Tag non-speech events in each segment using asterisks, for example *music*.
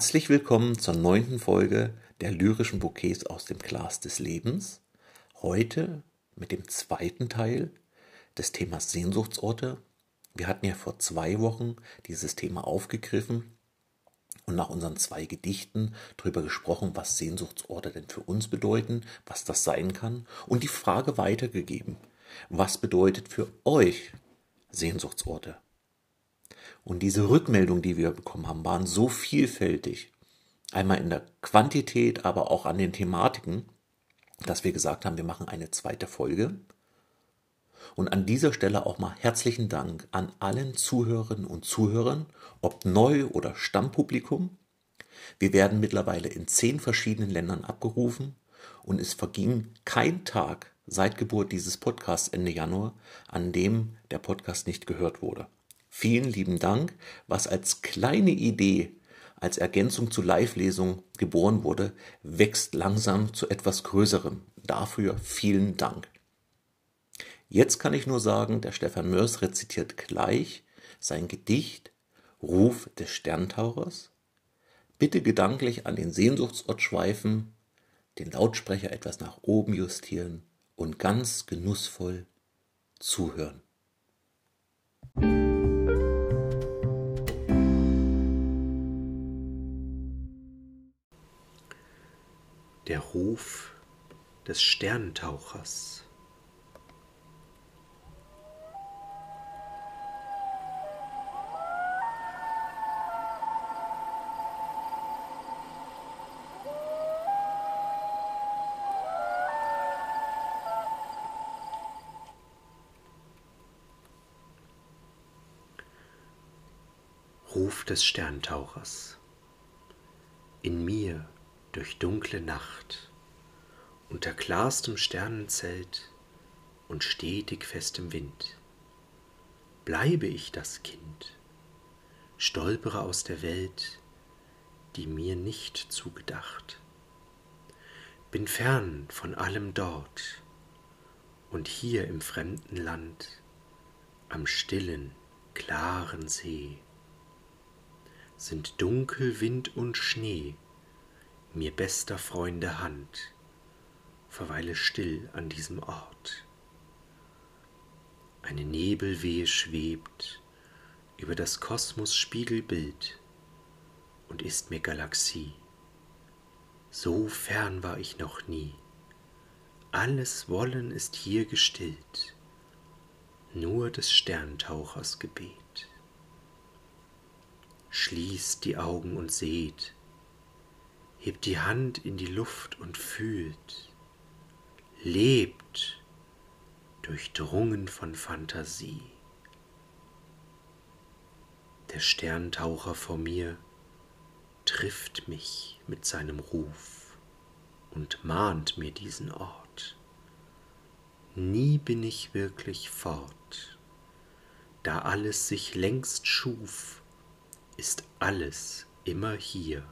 Herzlich willkommen zur neunten Folge der lyrischen Bouquets aus dem Glas des Lebens. Heute mit dem zweiten Teil des Themas Sehnsuchtsorte. Wir hatten ja vor zwei Wochen dieses Thema aufgegriffen und nach unseren zwei Gedichten darüber gesprochen, was Sehnsuchtsorte denn für uns bedeuten, was das sein kann und die Frage weitergegeben, was bedeutet für euch Sehnsuchtsorte? Und diese Rückmeldungen, die wir bekommen haben, waren so vielfältig. Einmal in der Quantität, aber auch an den Thematiken, dass wir gesagt haben, wir machen eine zweite Folge. Und an dieser Stelle auch mal herzlichen Dank an allen Zuhörerinnen und Zuhörern, ob neu oder Stammpublikum. Wir werden mittlerweile in zehn verschiedenen Ländern abgerufen und es verging kein Tag seit Geburt dieses Podcasts Ende Januar, an dem der Podcast nicht gehört wurde. Vielen lieben Dank, was als kleine Idee, als Ergänzung zu Live-Lesung geboren wurde, wächst langsam zu etwas Größerem. Dafür vielen Dank. Jetzt kann ich nur sagen, der Stefan Mörs rezitiert gleich sein Gedicht Ruf des Sterntauchers. Bitte gedanklich an den Sehnsuchtsort schweifen, den Lautsprecher etwas nach oben justieren und ganz genussvoll zuhören. Der Ruf des Sterntauchers. Ruf des Sterntauchers. In mir durch dunkle Nacht, unter klarstem Sternenzelt und stetig festem Wind. Bleibe ich das Kind, stolpere aus der Welt, die mir nicht zugedacht. Bin fern von allem dort und hier im fremden Land, am stillen, klaren See, sind dunkel Wind und Schnee, mir bester Freunde Hand, verweile still an diesem Ort. Eine Nebelwehe schwebt über das Kosmos Spiegelbild und ist mir Galaxie. So fern war ich noch nie. Alles Wollen ist hier gestillt, nur des Sterntauchers Gebet. Schließt die Augen und seht, hebt die Hand in die Luft und fühlt, lebt, durchdrungen von Fantasie. Der Sterntaucher vor mir trifft mich mit seinem Ruf und mahnt mir diesen Ort. Nie bin ich wirklich fort, da alles sich längst schuf, ist alles immer hier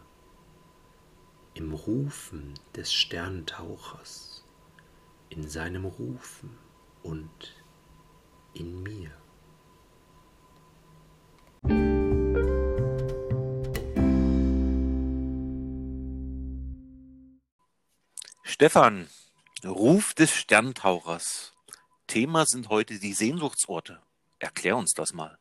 im Rufen des Sterntauchers, in seinem Rufen und in mir. Stefan, Ruf des Sterntauchers. Thema sind heute die Sehnsuchtsorte. Erklär uns das mal.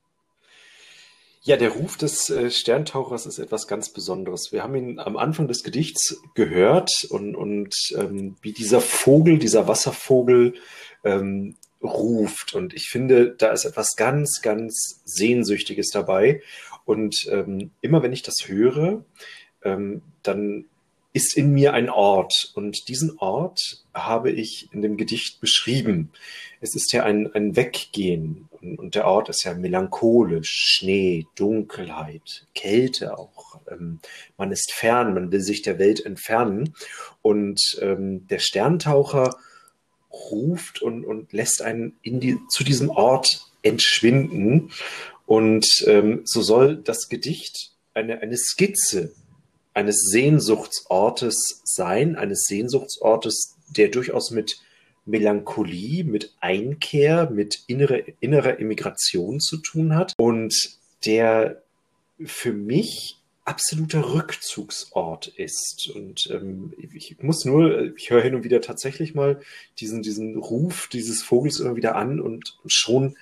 Ja, der Ruf des äh, Sterntauchers ist etwas ganz Besonderes. Wir haben ihn am Anfang des Gedichts gehört und, und ähm, wie dieser Vogel, dieser Wasservogel ähm, ruft. Und ich finde, da ist etwas ganz, ganz Sehnsüchtiges dabei. Und ähm, immer wenn ich das höre, ähm, dann ist in mir ein Ort. Und diesen Ort habe ich in dem Gedicht beschrieben. Es ist ja ein, ein Weggehen. Und, und der Ort ist ja melancholisch, Schnee, Dunkelheit, Kälte auch. Ähm, man ist fern, man will sich der Welt entfernen. Und ähm, der Sterntaucher ruft und, und lässt einen in die, zu diesem Ort entschwinden. Und ähm, so soll das Gedicht eine, eine Skizze eines Sehnsuchtsortes sein, eines Sehnsuchtsortes, der durchaus mit Melancholie, mit Einkehr, mit innere, innerer Immigration zu tun hat und der für mich absoluter Rückzugsort ist. Und ähm, ich muss nur, ich höre hin und wieder tatsächlich mal diesen, diesen Ruf dieses Vogels immer wieder an und schon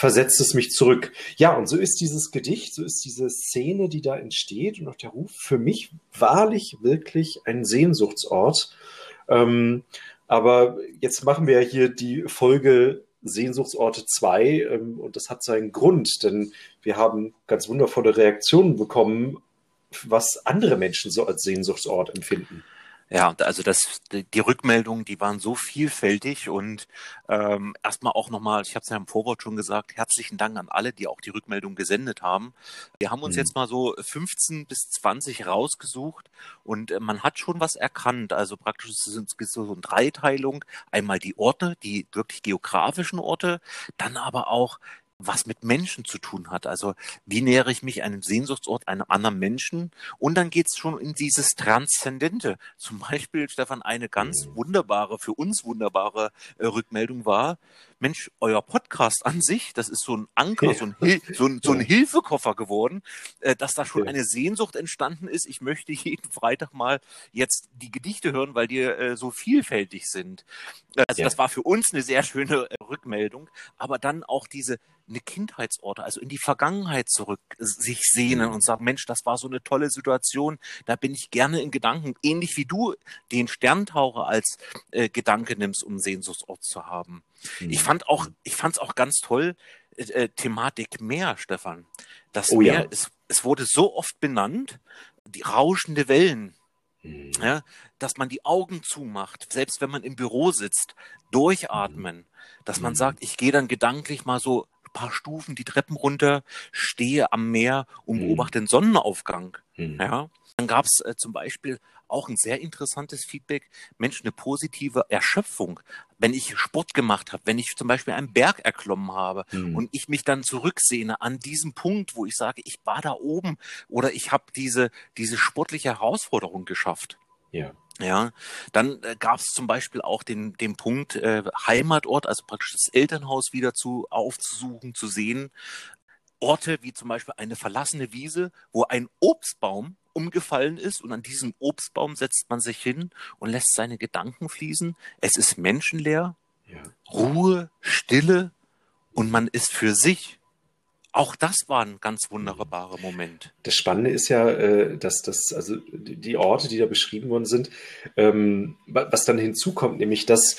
versetzt es mich zurück. Ja, und so ist dieses Gedicht, so ist diese Szene, die da entsteht und auch der Ruf für mich wahrlich wirklich ein Sehnsuchtsort. Ähm, aber jetzt machen wir ja hier die Folge Sehnsuchtsorte 2 ähm, und das hat seinen Grund, denn wir haben ganz wundervolle Reaktionen bekommen, was andere Menschen so als Sehnsuchtsort empfinden. Ja, also das, die Rückmeldungen, die waren so vielfältig und ähm, erstmal auch nochmal, ich habe es ja im Vorwort schon gesagt, herzlichen Dank an alle, die auch die Rückmeldung gesendet haben. Wir haben uns mhm. jetzt mal so 15 bis 20 rausgesucht und äh, man hat schon was erkannt. Also praktisch sind es so eine Dreiteilung. Einmal die Orte, die wirklich geografischen Orte, dann aber auch was mit Menschen zu tun hat. Also wie nähere ich mich einem Sehnsuchtsort, einem anderen Menschen? Und dann geht's schon in dieses Transzendente. Zum Beispiel, Stefan, eine ganz wunderbare, für uns wunderbare äh, Rückmeldung war, Mensch, euer Podcast an sich, das ist so ein Anker, so ein, Hil so ein, so ein Hilfekoffer geworden, äh, dass da schon eine Sehnsucht entstanden ist. Ich möchte jeden *laughs* Freitag mal jetzt die Gedichte hören, weil die äh, so vielfältig sind. Also ja. das war für uns eine sehr schöne äh, Rückmeldung, aber dann auch diese eine Kindheitsorte, also in die Vergangenheit zurück sich sehnen mhm. und sagen, Mensch, das war so eine tolle Situation, da bin ich gerne in Gedanken, ähnlich wie du den Sterntaucher als äh, Gedanke nimmst, um Sehnsuchtsort zu haben. Mhm. Ich fand auch, ich fand es auch ganz toll, äh, äh, Thematik Meer, Stefan. Das oh, Meer, ja. es, es wurde so oft benannt, die rauschende Wellen, mhm. ja, dass man die Augen zumacht, selbst wenn man im Büro sitzt, durchatmen, mhm. dass man mhm. sagt, ich gehe dann gedanklich mal so paar Stufen die Treppen runter, stehe am Meer und mhm. beobachte den Sonnenaufgang. Mhm. Ja. Dann gab es äh, zum Beispiel auch ein sehr interessantes Feedback, Mensch, eine positive Erschöpfung. Wenn ich Sport gemacht habe, wenn ich zum Beispiel einen Berg erklommen habe mhm. und ich mich dann zurücksehne an diesem Punkt, wo ich sage, ich war da oben oder ich habe diese, diese sportliche Herausforderung geschafft. Ja. Ja, dann äh, gab es zum Beispiel auch den, den Punkt äh, Heimatort, also praktisch das Elternhaus wieder zu aufzusuchen, zu sehen. Orte wie zum Beispiel eine verlassene Wiese, wo ein Obstbaum umgefallen ist und an diesem Obstbaum setzt man sich hin und lässt seine Gedanken fließen. Es ist menschenleer, ja. Ruhe, Stille und man ist für sich. Auch das war ein ganz wunderbarer Moment. Das Spannende ist ja, äh, dass das, also die Orte, die da beschrieben worden sind, ähm, was dann hinzukommt, nämlich, dass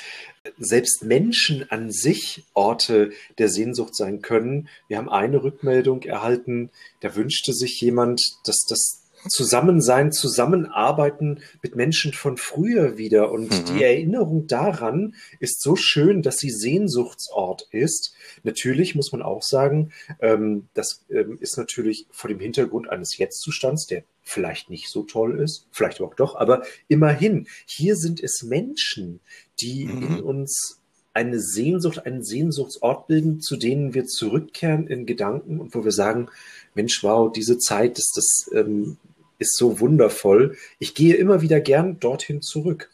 selbst Menschen an sich Orte der Sehnsucht sein können. Wir haben eine Rückmeldung erhalten, da wünschte sich jemand, dass das Zusammensein, Zusammenarbeiten mit Menschen von früher wieder. Und mhm. die Erinnerung daran ist so schön, dass sie Sehnsuchtsort ist. Natürlich muss man auch sagen, ähm, das ähm, ist natürlich vor dem Hintergrund eines Jetztzustands, der vielleicht nicht so toll ist, vielleicht auch doch, aber immerhin, hier sind es Menschen, die mhm. in uns eine Sehnsucht, einen Sehnsuchtsort bilden, zu denen wir zurückkehren in Gedanken und wo wir sagen, Mensch, wow, diese Zeit, das, das ähm, ist so wundervoll. Ich gehe immer wieder gern dorthin zurück.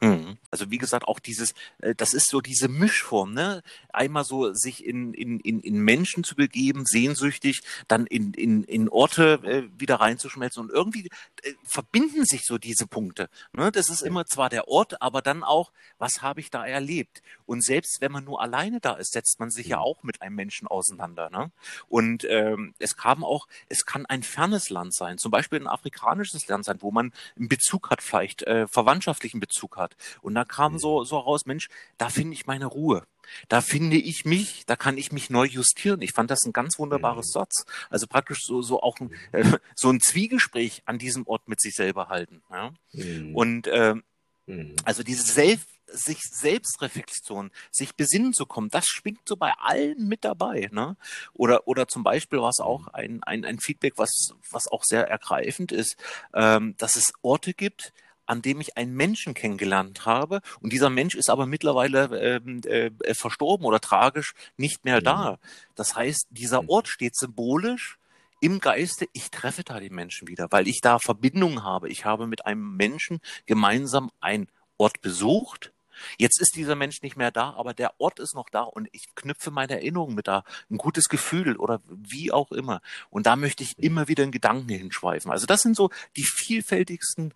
Mhm. Also wie gesagt, auch dieses, äh, das ist so diese Mischform, ne? Einmal so sich in, in, in, in Menschen zu begeben, sehnsüchtig, dann in, in, in Orte äh, wieder reinzuschmelzen und irgendwie äh, verbinden sich so diese Punkte. Ne? Das ist immer zwar der Ort, aber dann auch, was habe ich da erlebt? Und selbst wenn man nur alleine da ist, setzt man sich ja mhm. auch mit einem Menschen auseinander. Ne? Und ähm, es kam auch, es kann ein fernes Land sein, zum Beispiel ein afrikanisches Land sein, wo man einen Bezug hat, vielleicht äh, verwandtschaftlichen Bezug hat. Und da kam so, so raus, Mensch, da finde ich meine Ruhe. Da finde ich mich, da kann ich mich neu justieren. Ich fand das ein ganz wunderbares mhm. Satz. Also praktisch so, so auch ein, äh, so ein Zwiegespräch an diesem Ort mit sich selber halten. Ja? Mhm. Und äh, mhm. also diese Selbst, sich Selbstreflexion, sich besinnen zu kommen, das schwingt so bei allen mit dabei. Ne? Oder, oder zum Beispiel war es auch ein, ein, ein Feedback, was, was auch sehr ergreifend ist, ähm, dass es Orte gibt, an dem ich einen Menschen kennengelernt habe. Und dieser Mensch ist aber mittlerweile ähm, äh, äh, verstorben oder tragisch nicht mehr da. Mhm. Das heißt, dieser mhm. Ort steht symbolisch im Geiste, ich treffe da den Menschen wieder, weil ich da Verbindung habe. Ich habe mit einem Menschen gemeinsam einen Ort besucht, Jetzt ist dieser Mensch nicht mehr da, aber der Ort ist noch da und ich knüpfe meine Erinnerung mit da, ein gutes Gefühl oder wie auch immer. Und da möchte ich immer wieder in Gedanken hinschweifen. Also das sind so die vielfältigsten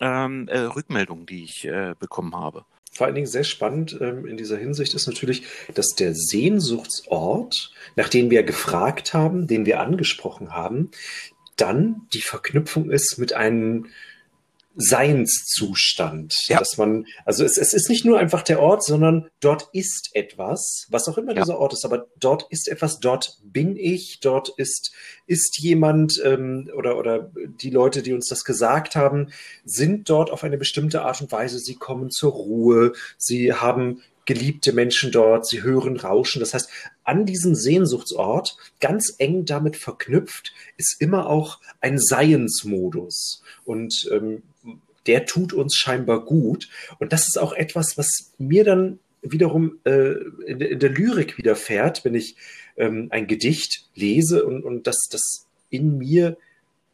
ähm, äh, Rückmeldungen, die ich äh, bekommen habe. Vor allen Dingen sehr spannend ähm, in dieser Hinsicht ist natürlich, dass der Sehnsuchtsort, nach dem wir gefragt haben, den wir angesprochen haben, dann die Verknüpfung ist mit einem Seinszustand. Ja. Dass man, also es, es ist nicht nur einfach der Ort, sondern dort ist etwas, was auch immer ja. dieser Ort ist, aber dort ist etwas, dort bin ich, dort ist, ist jemand ähm, oder, oder die Leute, die uns das gesagt haben, sind dort auf eine bestimmte Art und Weise, sie kommen zur Ruhe, sie haben geliebte Menschen dort, sie hören Rauschen. Das heißt, an diesem Sehnsuchtsort, ganz eng damit verknüpft, ist immer auch ein Seiensmodus. Und ähm, der tut uns scheinbar gut. Und das ist auch etwas, was mir dann wiederum äh, in, in, der Lyrik widerfährt, wenn ich ähm, ein Gedicht lese und, und das, das in mir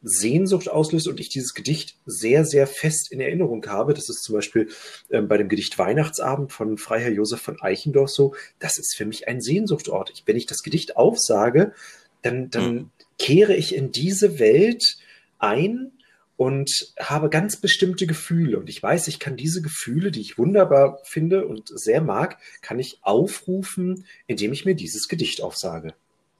Sehnsucht auslöst und ich dieses Gedicht sehr, sehr fest in Erinnerung habe. Das ist zum Beispiel ähm, bei dem Gedicht Weihnachtsabend von Freiherr Josef von Eichendorff so. Das ist für mich ein Sehnsuchtort. Ich, wenn ich das Gedicht aufsage, dann, dann mhm. kehre ich in diese Welt ein und habe ganz bestimmte Gefühle. Und ich weiß, ich kann diese Gefühle, die ich wunderbar finde und sehr mag, kann ich aufrufen, indem ich mir dieses Gedicht aufsage.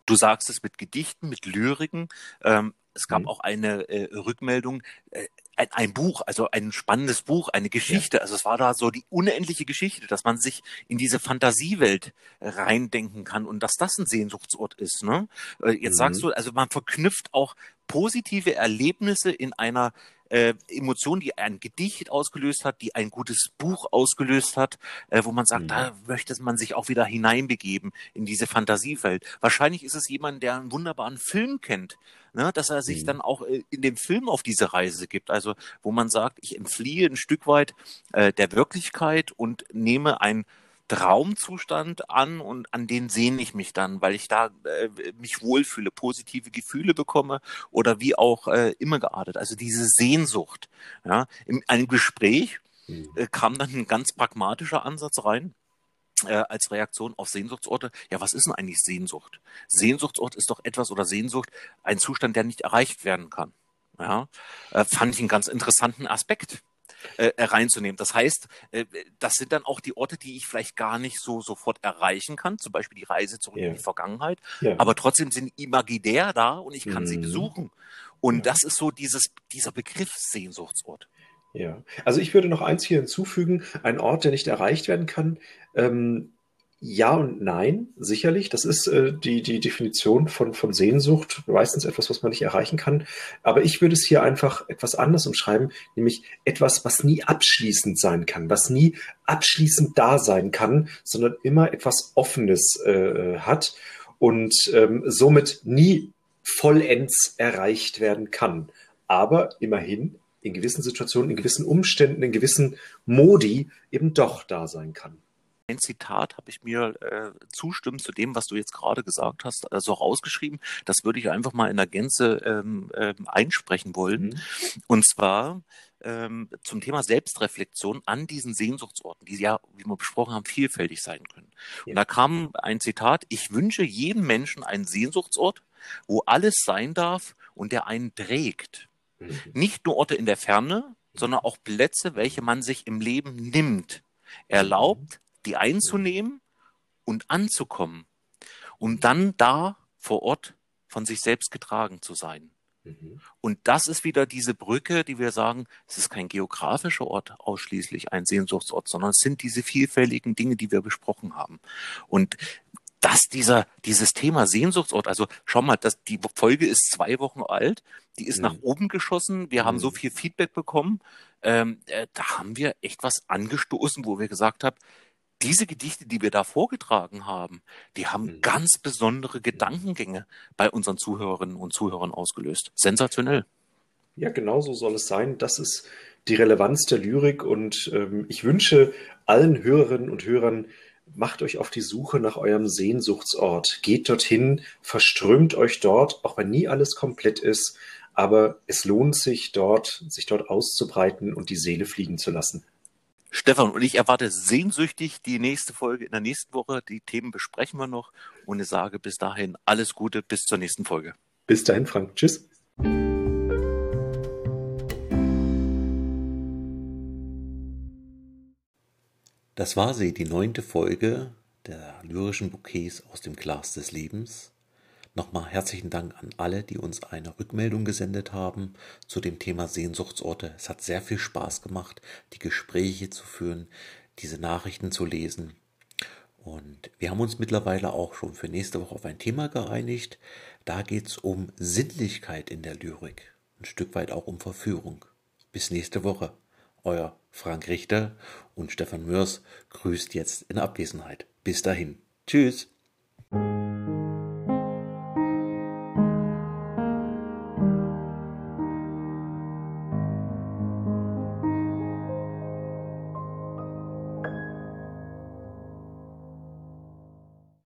Du sagst es mit Gedichten, mit Lyriken. Ähm, es gab mhm. auch eine äh, Rückmeldung, äh, ein, ein, Buch, also ein spannendes Buch, eine Geschichte. Ja. Also es war da so die unendliche Geschichte, dass man sich in diese Fantasiewelt reindenken kann und dass das ein Sehnsuchtsort ist. Ne? Äh, jetzt mhm. sagst du, also man verknüpft auch positive Erlebnisse in einer äh, Emotion, die ein Gedicht ausgelöst hat, die ein gutes Buch ausgelöst hat, äh, wo man sagt, mhm. da möchte man sich auch wieder hineinbegeben in diese Fantasiewelt. Wahrscheinlich ist es jemand, der einen wunderbaren Film kennt, ne, dass er sich mhm. dann auch äh, in dem Film auf diese Reise gibt. Also wo man sagt, ich entfliehe ein Stück weit äh, der Wirklichkeit und nehme ein Traumzustand an und an den sehne ich mich dann, weil ich da äh, mich wohlfühle, positive Gefühle bekomme oder wie auch äh, immer geartet. Also diese Sehnsucht. Ja, in einem Gespräch mhm. äh, kam dann ein ganz pragmatischer Ansatz rein. Äh, als Reaktion auf Sehnsuchtsorte. Ja, was ist denn eigentlich Sehnsucht? Sehnsuchtsort ist doch etwas oder Sehnsucht ein Zustand, der nicht erreicht werden kann. Ja, äh, fand ich einen ganz interessanten Aspekt äh, reinzunehmen. Das heißt, äh, das sind dann auch die Orte, die ich vielleicht gar nicht so sofort erreichen kann, zum Beispiel die Reise zurück yeah. in die Vergangenheit, yeah. aber trotzdem sind imaginär da und ich kann mm. sie mhm. besuchen. Und ja. das ist so dieses, dieser Begriff Sehnsuchtsort. Ja, also ich würde noch eins hier hinzufügen, ein Ort, der nicht erreicht werden kann. Ähm, ja und nein, sicherlich. Das ist äh, die, die Definition von, von Sehnsucht, meistens etwas, was man nicht erreichen kann. Aber ich würde es hier einfach etwas anders umschreiben, nämlich etwas, was nie abschließend sein kann, was nie abschließend da sein kann, sondern immer etwas Offenes äh, hat und ähm, somit nie vollends erreicht werden kann. Aber immerhin in gewissen Situationen, in gewissen Umständen, in gewissen Modi eben doch da sein kann ein Zitat habe ich mir äh, zustimmen zu dem, was du jetzt gerade gesagt hast, also rausgeschrieben. Das würde ich einfach mal in der Gänze ähm, ähm, einsprechen wollen. Mhm. Und zwar ähm, zum Thema Selbstreflexion an diesen Sehnsuchtsorten, die ja, wie wir besprochen haben, vielfältig sein können. Ja. Und da kam ein Zitat, ich wünsche jedem Menschen einen Sehnsuchtsort, wo alles sein darf und der einen trägt. Mhm. Nicht nur Orte in der Ferne, sondern auch Plätze, welche man sich im Leben nimmt. Erlaubt, die einzunehmen und anzukommen, um dann da vor Ort von sich selbst getragen zu sein. Mhm. Und das ist wieder diese Brücke, die wir sagen, es ist kein geografischer Ort ausschließlich ein Sehnsuchtsort, sondern es sind diese vielfältigen Dinge, die wir besprochen haben. Und dass dieser, dieses Thema Sehnsuchtsort, also schau mal, das, die Folge ist zwei Wochen alt, die ist mhm. nach oben geschossen, wir mhm. haben so viel Feedback bekommen, ähm, äh, da haben wir echt was angestoßen, wo wir gesagt haben, diese Gedichte, die wir da vorgetragen haben, die haben mhm. ganz besondere Gedankengänge bei unseren Zuhörerinnen und Zuhörern ausgelöst. Sensationell. Ja, genau so soll es sein. Das ist die Relevanz der Lyrik und ähm, ich wünsche allen Hörerinnen und Hörern, macht euch auf die Suche nach eurem Sehnsuchtsort. Geht dorthin, verströmt euch dort, auch wenn nie alles komplett ist. Aber es lohnt sich dort, sich dort auszubreiten und die Seele fliegen zu lassen. Stefan und ich erwarte sehnsüchtig die nächste Folge in der nächsten Woche. Die Themen besprechen wir noch und ich sage bis dahin alles Gute bis zur nächsten Folge. Bis dahin, Frank. Tschüss. Das war sie, die neunte Folge der lyrischen Bouquets aus dem Glas des Lebens. Nochmal herzlichen Dank an alle, die uns eine Rückmeldung gesendet haben zu dem Thema Sehnsuchtsorte. Es hat sehr viel Spaß gemacht, die Gespräche zu führen, diese Nachrichten zu lesen. Und wir haben uns mittlerweile auch schon für nächste Woche auf ein Thema geeinigt. Da geht es um Sinnlichkeit in der Lyrik. Ein Stück weit auch um Verführung. Bis nächste Woche. Euer Frank Richter und Stefan Mörs grüßt jetzt in Abwesenheit. Bis dahin. Tschüss.